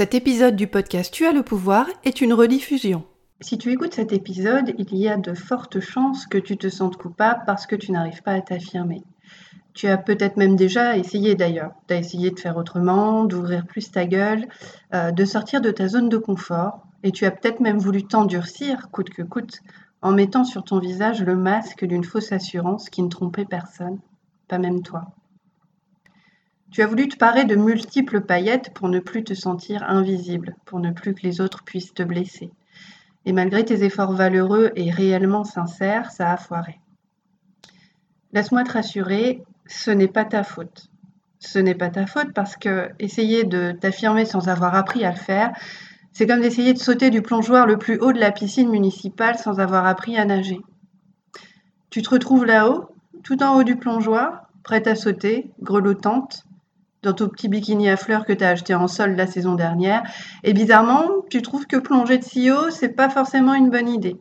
Cet épisode du podcast Tu as le pouvoir est une rediffusion. Si tu écoutes cet épisode, il y a de fortes chances que tu te sentes coupable parce que tu n'arrives pas à t'affirmer. Tu as peut-être même déjà essayé d'ailleurs. Tu as essayé de faire autrement, d'ouvrir plus ta gueule, euh, de sortir de ta zone de confort. Et tu as peut-être même voulu t'endurcir, coûte que coûte, en mettant sur ton visage le masque d'une fausse assurance qui ne trompait personne, pas même toi. Tu as voulu te parer de multiples paillettes pour ne plus te sentir invisible, pour ne plus que les autres puissent te blesser. Et malgré tes efforts valeureux et réellement sincères, ça a foiré. Laisse-moi te rassurer, ce n'est pas ta faute. Ce n'est pas ta faute parce que essayer de t'affirmer sans avoir appris à le faire, c'est comme d'essayer de sauter du plongeoir le plus haut de la piscine municipale sans avoir appris à nager. Tu te retrouves là-haut, tout en haut du plongeoir, prête à sauter, grelottante, dans ton petit bikini à fleurs que tu as acheté en sol la saison dernière. Et bizarrement, tu trouves que plonger de si haut, c'est pas forcément une bonne idée.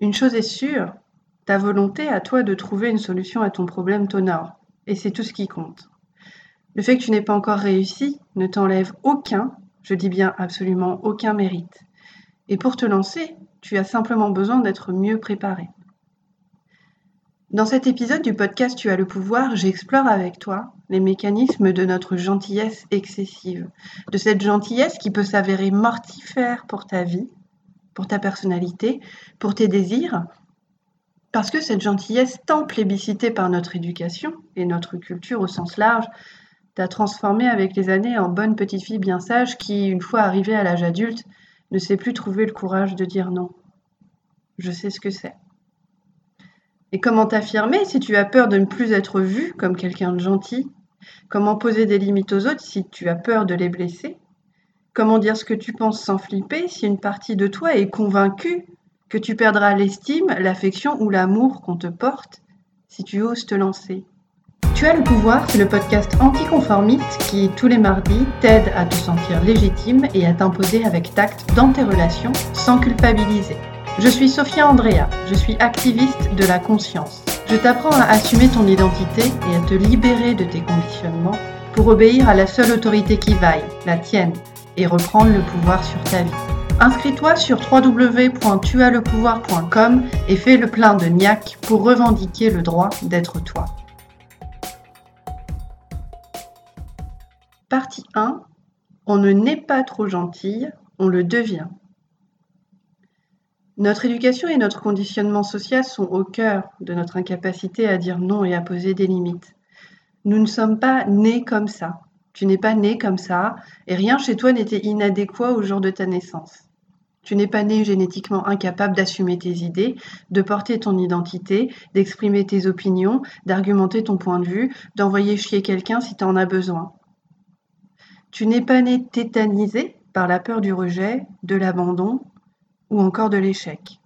Une chose est sûre, ta volonté à toi de trouver une solution à ton problème t'honore. Et c'est tout ce qui compte. Le fait que tu n'aies pas encore réussi ne t'enlève aucun, je dis bien absolument aucun mérite. Et pour te lancer, tu as simplement besoin d'être mieux préparé. Dans cet épisode du podcast Tu as le pouvoir, j'explore avec toi les mécanismes de notre gentillesse excessive, de cette gentillesse qui peut s'avérer mortifère pour ta vie, pour ta personnalité, pour tes désirs, parce que cette gentillesse tant plébiscitée par notre éducation et notre culture au sens large t'a transformée avec les années en bonne petite fille bien sage qui, une fois arrivée à l'âge adulte, ne sait plus trouver le courage de dire non. Je sais ce que c'est. Et comment t'affirmer si tu as peur de ne plus être vu comme quelqu'un de gentil? Comment poser des limites aux autres si tu as peur de les blesser? Comment dire ce que tu penses sans flipper si une partie de toi est convaincue que tu perdras l'estime, l'affection ou l'amour qu'on te porte si tu oses te lancer? Tu as le pouvoir, c'est le podcast anticonformiste qui, tous les mardis, t'aide à te sentir légitime et à t'imposer avec tact dans tes relations sans culpabiliser. Je suis Sophia Andrea, je suis activiste de la conscience. Je t'apprends à assumer ton identité et à te libérer de tes conditionnements pour obéir à la seule autorité qui vaille, la tienne, et reprendre le pouvoir sur ta vie. Inscris-toi sur www.tuaslepouvoir.com et fais le plein de niac pour revendiquer le droit d'être toi. Partie 1. On ne naît pas trop gentil, on le devient. Notre éducation et notre conditionnement social sont au cœur de notre incapacité à dire non et à poser des limites. Nous ne sommes pas nés comme ça. Tu n'es pas né comme ça et rien chez toi n'était inadéquat au jour de ta naissance. Tu n'es pas né génétiquement incapable d'assumer tes idées, de porter ton identité, d'exprimer tes opinions, d'argumenter ton point de vue, d'envoyer chier quelqu'un si tu en as besoin. Tu n'es pas né tétanisé par la peur du rejet, de l'abandon, ou encore de l'échec.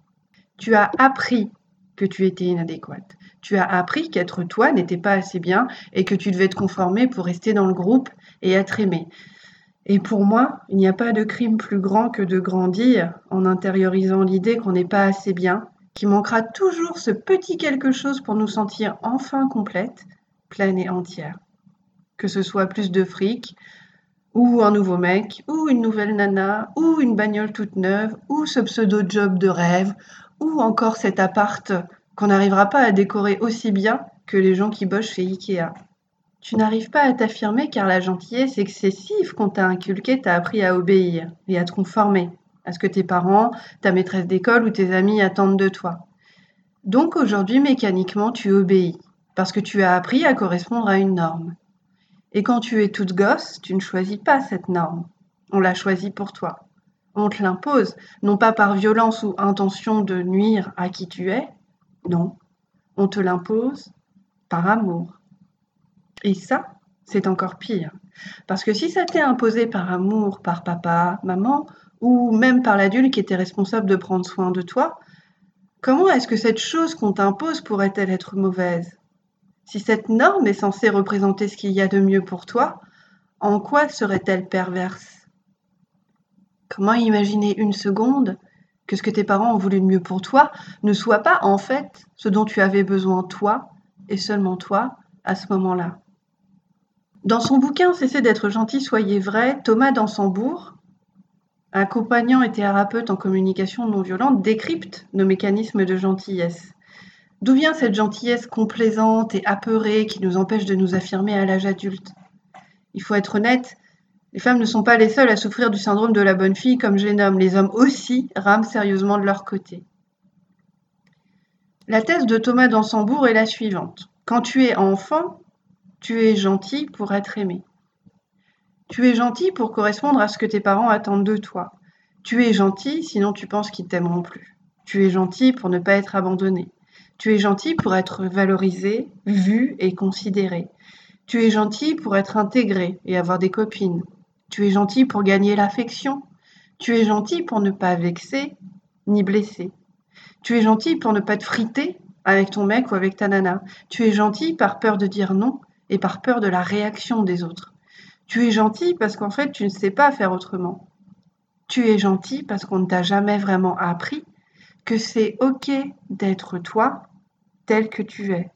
Tu as appris que tu étais inadéquate. Tu as appris qu'être toi n'était pas assez bien et que tu devais te conformer pour rester dans le groupe et être aimé. Et pour moi, il n'y a pas de crime plus grand que de grandir en intériorisant l'idée qu'on n'est pas assez bien, qu'il manquera toujours ce petit quelque chose pour nous sentir enfin complète, pleine et entière. Que ce soit plus de fric, ou un nouveau mec, ou une nouvelle nana, ou une bagnole toute neuve, ou ce pseudo-job de rêve, ou encore cet appart qu'on n'arrivera pas à décorer aussi bien que les gens qui bossent chez Ikea. Tu n'arrives pas à t'affirmer car la gentillesse excessive qu'on t'a inculquée t'a appris à obéir et à te conformer à ce que tes parents, ta maîtresse d'école ou tes amis attendent de toi. Donc aujourd'hui, mécaniquement, tu obéis parce que tu as appris à correspondre à une norme. Et quand tu es toute gosse, tu ne choisis pas cette norme. On la choisit pour toi. On te l'impose, non pas par violence ou intention de nuire à qui tu es, non. On te l'impose par amour. Et ça, c'est encore pire. Parce que si ça t'est imposé par amour, par papa, maman, ou même par l'adulte qui était responsable de prendre soin de toi, comment est-ce que cette chose qu'on t'impose pourrait-elle être mauvaise? Si cette norme est censée représenter ce qu'il y a de mieux pour toi, en quoi serait-elle perverse? Comment imaginer une seconde que ce que tes parents ont voulu de mieux pour toi ne soit pas en fait ce dont tu avais besoin toi et seulement toi à ce moment-là? Dans son bouquin Cessez d'être gentil, soyez vrai, Thomas Dansembourg, accompagnant et thérapeute en communication non violente, décrypte nos mécanismes de gentillesse. D'où vient cette gentillesse complaisante et apeurée qui nous empêche de nous affirmer à l'âge adulte? Il faut être honnête, les femmes ne sont pas les seules à souffrir du syndrome de la bonne fille comme homme. Les hommes aussi rament sérieusement de leur côté. La thèse de Thomas d'Ansembourg est la suivante. Quand tu es enfant, tu es gentil pour être aimé. Tu es gentil pour correspondre à ce que tes parents attendent de toi. Tu es gentil, sinon tu penses qu'ils t'aimeront plus. Tu es gentil pour ne pas être abandonné. Tu es gentil pour être valorisé, vu et considéré. Tu es gentil pour être intégré et avoir des copines. Tu es gentil pour gagner l'affection. Tu es gentil pour ne pas vexer ni blesser. Tu es gentil pour ne pas te friter avec ton mec ou avec ta nana. Tu es gentil par peur de dire non et par peur de la réaction des autres. Tu es gentil parce qu'en fait, tu ne sais pas faire autrement. Tu es gentil parce qu'on ne t'a jamais vraiment appris que c'est OK d'être toi tel que tu es.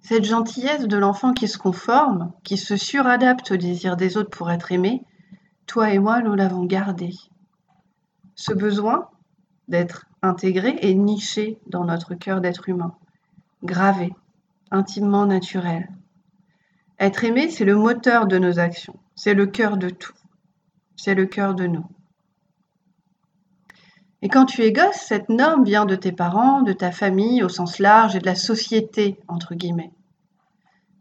Cette gentillesse de l'enfant qui se conforme, qui se suradapte au désir des autres pour être aimé, toi et moi, nous l'avons gardé. Ce besoin d'être intégré et niché dans notre cœur d'être humain, gravé, intimement naturel. Être aimé, c'est le moteur de nos actions, c'est le cœur de tout, c'est le cœur de nous. Et quand tu es gosse, cette norme vient de tes parents, de ta famille au sens large et de la société, entre guillemets.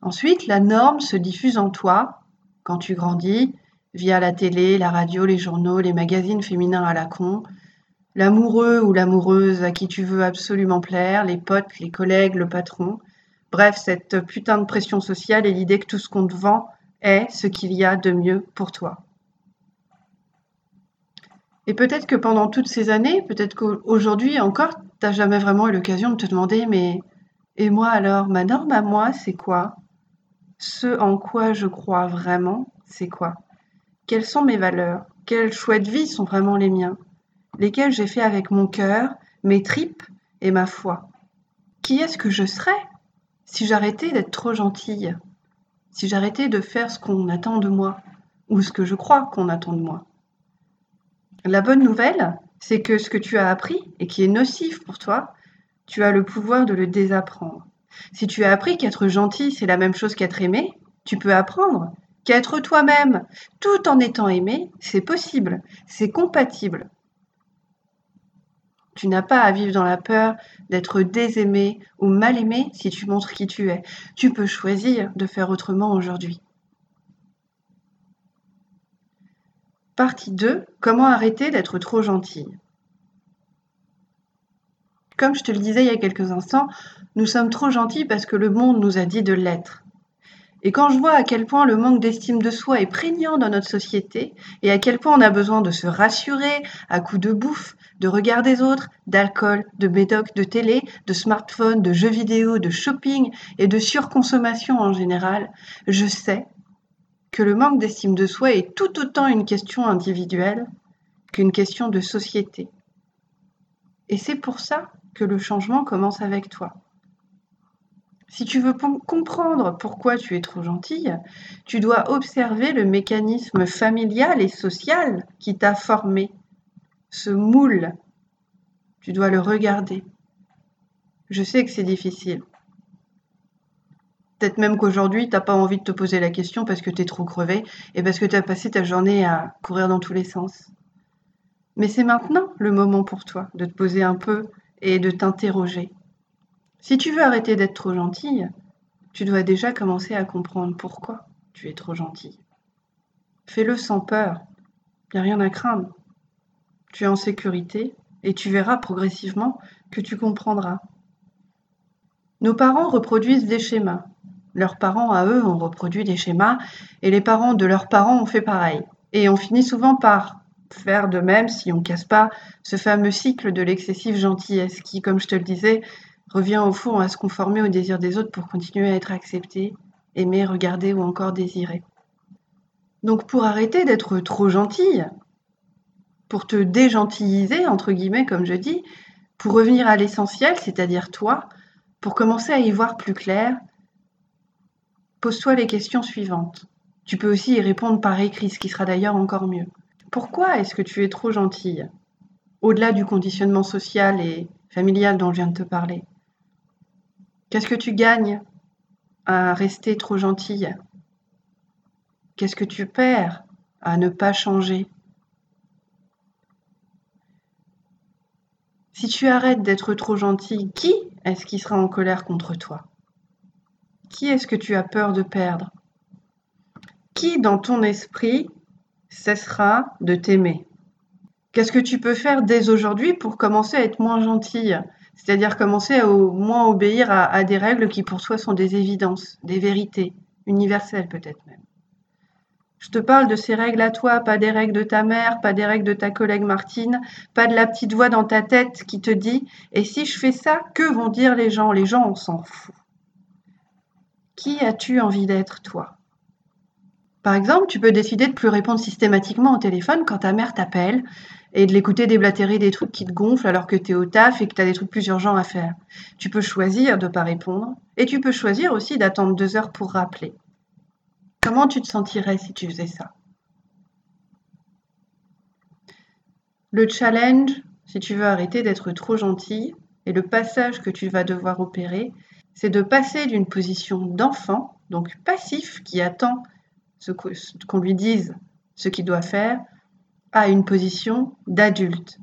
Ensuite, la norme se diffuse en toi quand tu grandis, via la télé, la radio, les journaux, les magazines féminins à la con, l'amoureux ou l'amoureuse à qui tu veux absolument plaire, les potes, les collègues, le patron. Bref, cette putain de pression sociale et l'idée que tout ce qu'on te vend est ce qu'il y a de mieux pour toi. Et peut-être que pendant toutes ces années, peut-être qu'aujourd'hui encore, tu n'as jamais vraiment eu l'occasion de te demander, mais et moi alors, ma norme à moi, c'est quoi? Ce en quoi je crois vraiment, c'est quoi? Quelles sont mes valeurs? Quels choix de vie sont vraiment les miens? Lesquels j'ai fait avec mon cœur, mes tripes et ma foi? Qui est-ce que je serais si j'arrêtais d'être trop gentille, si j'arrêtais de faire ce qu'on attend de moi, ou ce que je crois qu'on attend de moi? La bonne nouvelle, c'est que ce que tu as appris et qui est nocif pour toi, tu as le pouvoir de le désapprendre. Si tu as appris qu'être gentil, c'est la même chose qu'être aimé, tu peux apprendre qu'être toi-même tout en étant aimé, c'est possible, c'est compatible. Tu n'as pas à vivre dans la peur d'être désaimé ou mal aimé si tu montres qui tu es. Tu peux choisir de faire autrement aujourd'hui. Partie 2. Comment arrêter d'être trop gentille? Comme je te le disais il y a quelques instants, nous sommes trop gentils parce que le monde nous a dit de l'être. Et quand je vois à quel point le manque d'estime de soi est prégnant dans notre société, et à quel point on a besoin de se rassurer à coups de bouffe, de regard des autres, d'alcool, de médoc, de télé, de smartphone, de jeux vidéo, de shopping et de surconsommation en général, je sais que le manque d'estime de soi est tout autant une question individuelle qu'une question de société. Et c'est pour ça que le changement commence avec toi. Si tu veux comprendre pourquoi tu es trop gentille, tu dois observer le mécanisme familial et social qui t'a formé, ce moule. Tu dois le regarder. Je sais que c'est difficile. Peut-être même qu'aujourd'hui, tu n'as pas envie de te poser la question parce que tu es trop crevé et parce que tu as passé ta journée à courir dans tous les sens. Mais c'est maintenant le moment pour toi de te poser un peu et de t'interroger. Si tu veux arrêter d'être trop gentille, tu dois déjà commencer à comprendre pourquoi tu es trop gentille. Fais-le sans peur, il n'y a rien à craindre. Tu es en sécurité et tu verras progressivement que tu comprendras. Nos parents reproduisent des schémas. Leurs parents à eux ont reproduit des schémas et les parents de leurs parents ont fait pareil. Et on finit souvent par faire de même si on ne casse pas ce fameux cycle de l'excessive gentillesse qui, comme je te le disais, revient au fond à se conformer aux désirs des autres pour continuer à être accepté, aimé, regardé ou encore désiré. Donc pour arrêter d'être trop gentille, pour te dégentilliser, entre guillemets, comme je dis, pour revenir à l'essentiel, c'est-à-dire toi, pour commencer à y voir plus clair, Pose-toi les questions suivantes. Tu peux aussi y répondre par écrit, ce qui sera d'ailleurs encore mieux. Pourquoi est-ce que tu es trop gentille? Au-delà du conditionnement social et familial dont je viens de te parler. Qu'est-ce que tu gagnes à rester trop gentille? Qu'est-ce que tu perds à ne pas changer? Si tu arrêtes d'être trop gentille, qui est-ce qui sera en colère contre toi? Qui est-ce que tu as peur de perdre? Qui dans ton esprit cessera de t'aimer? Qu'est-ce que tu peux faire dès aujourd'hui pour commencer à être moins gentille? C'est-à-dire commencer à moins obéir à, à des règles qui pour toi sont des évidences, des vérités, universelles peut-être même. Je te parle de ces règles à toi, pas des règles de ta mère, pas des règles de ta collègue Martine, pas de la petite voix dans ta tête qui te dit Et si je fais ça, que vont dire les gens? Les gens, on s'en fout. Qui as-tu envie d'être, toi? Par exemple, tu peux décider de plus répondre systématiquement au téléphone quand ta mère t'appelle et de l'écouter déblatérer des trucs qui te gonflent alors que tu es au taf et que tu as des trucs plus urgents à faire. Tu peux choisir de ne pas répondre et tu peux choisir aussi d'attendre deux heures pour rappeler. Comment tu te sentirais si tu faisais ça? Le challenge, si tu veux arrêter d'être trop gentil, et le passage que tu vas devoir opérer, c'est de passer d'une position d'enfant, donc passif, qui attend qu'on lui dise ce qu'il doit faire, à une position d'adulte,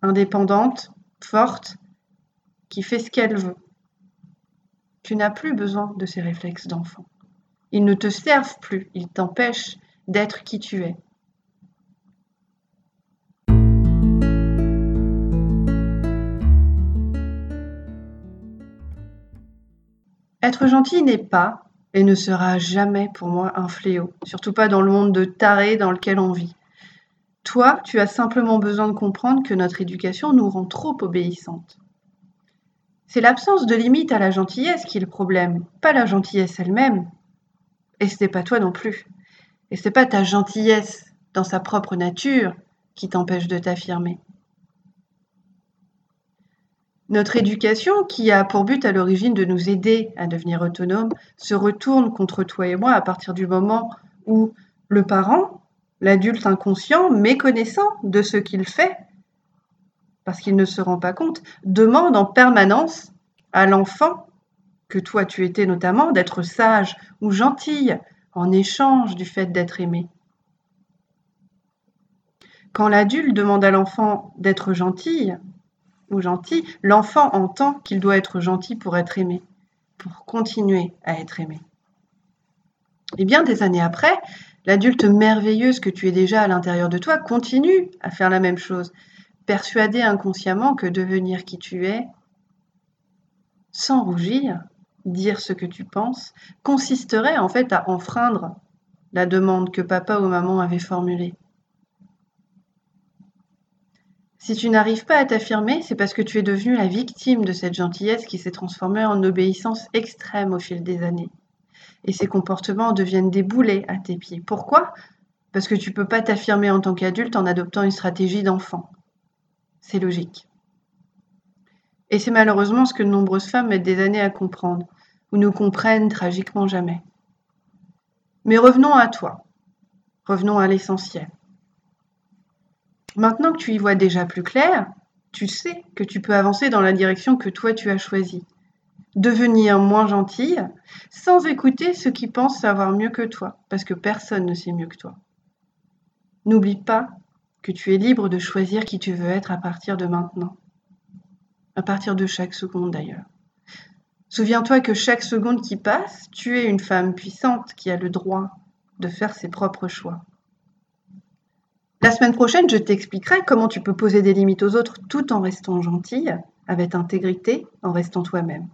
indépendante, forte, qui fait ce qu'elle veut. Tu n'as plus besoin de ces réflexes d'enfant. Ils ne te servent plus, ils t'empêchent d'être qui tu es. Être gentil n'est pas et ne sera jamais pour moi un fléau, surtout pas dans le monde de tarés dans lequel on vit. Toi, tu as simplement besoin de comprendre que notre éducation nous rend trop obéissantes. C'est l'absence de limite à la gentillesse qui est le problème, pas la gentillesse elle-même. Et ce n'est pas toi non plus. Et ce n'est pas ta gentillesse dans sa propre nature qui t'empêche de t'affirmer. Notre éducation, qui a pour but à l'origine de nous aider à devenir autonomes, se retourne contre toi et moi à partir du moment où le parent, l'adulte inconscient, méconnaissant de ce qu'il fait, parce qu'il ne se rend pas compte, demande en permanence à l'enfant que toi tu étais notamment, d'être sage ou gentille en échange du fait d'être aimé. Quand l'adulte demande à l'enfant d'être gentille ou gentil, l'enfant entend qu'il doit être gentil pour être aimé, pour continuer à être aimé. Et bien des années après, l'adulte merveilleuse que tu es déjà à l'intérieur de toi continue à faire la même chose, persuadé inconsciemment que devenir qui tu es, sans rougir, dire ce que tu penses, consisterait en fait à enfreindre la demande que papa ou maman avait formulée. Si tu n'arrives pas à t'affirmer, c'est parce que tu es devenu la victime de cette gentillesse qui s'est transformée en obéissance extrême au fil des années. Et ces comportements deviennent des boulets à tes pieds. Pourquoi? Parce que tu ne peux pas t'affirmer en tant qu'adulte en adoptant une stratégie d'enfant. C'est logique. Et c'est malheureusement ce que de nombreuses femmes mettent des années à comprendre ou nous comprennent tragiquement jamais. Mais revenons à toi, revenons à l'essentiel. Maintenant que tu y vois déjà plus clair, tu sais que tu peux avancer dans la direction que toi tu as choisie. Devenir moins gentille sans écouter ceux qui pensent savoir mieux que toi, parce que personne ne sait mieux que toi. N'oublie pas que tu es libre de choisir qui tu veux être à partir de maintenant, à partir de chaque seconde d'ailleurs. Souviens-toi que chaque seconde qui passe, tu es une femme puissante qui a le droit de faire ses propres choix. La semaine prochaine, je t'expliquerai comment tu peux poser des limites aux autres tout en restant gentille, avec intégrité, en restant toi-même.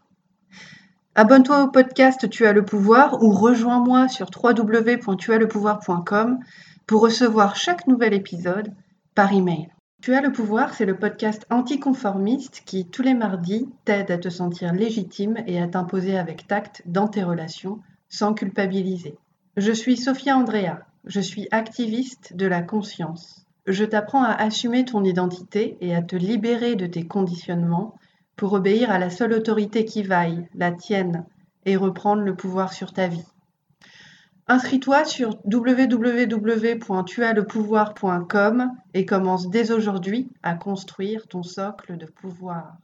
Abonne-toi au podcast Tu as le pouvoir ou rejoins-moi sur www.tuaslepouvoir.com pour recevoir chaque nouvel épisode par email. Tu as le pouvoir, c'est le podcast anticonformiste qui, tous les mardis, t'aide à te sentir légitime et à t'imposer avec tact dans tes relations, sans culpabiliser. Je suis Sophia Andrea, je suis activiste de la conscience. Je t'apprends à assumer ton identité et à te libérer de tes conditionnements pour obéir à la seule autorité qui vaille, la tienne, et reprendre le pouvoir sur ta vie. Inscris-toi sur www.tuaslepouvoir.com et commence dès aujourd'hui à construire ton socle de pouvoir.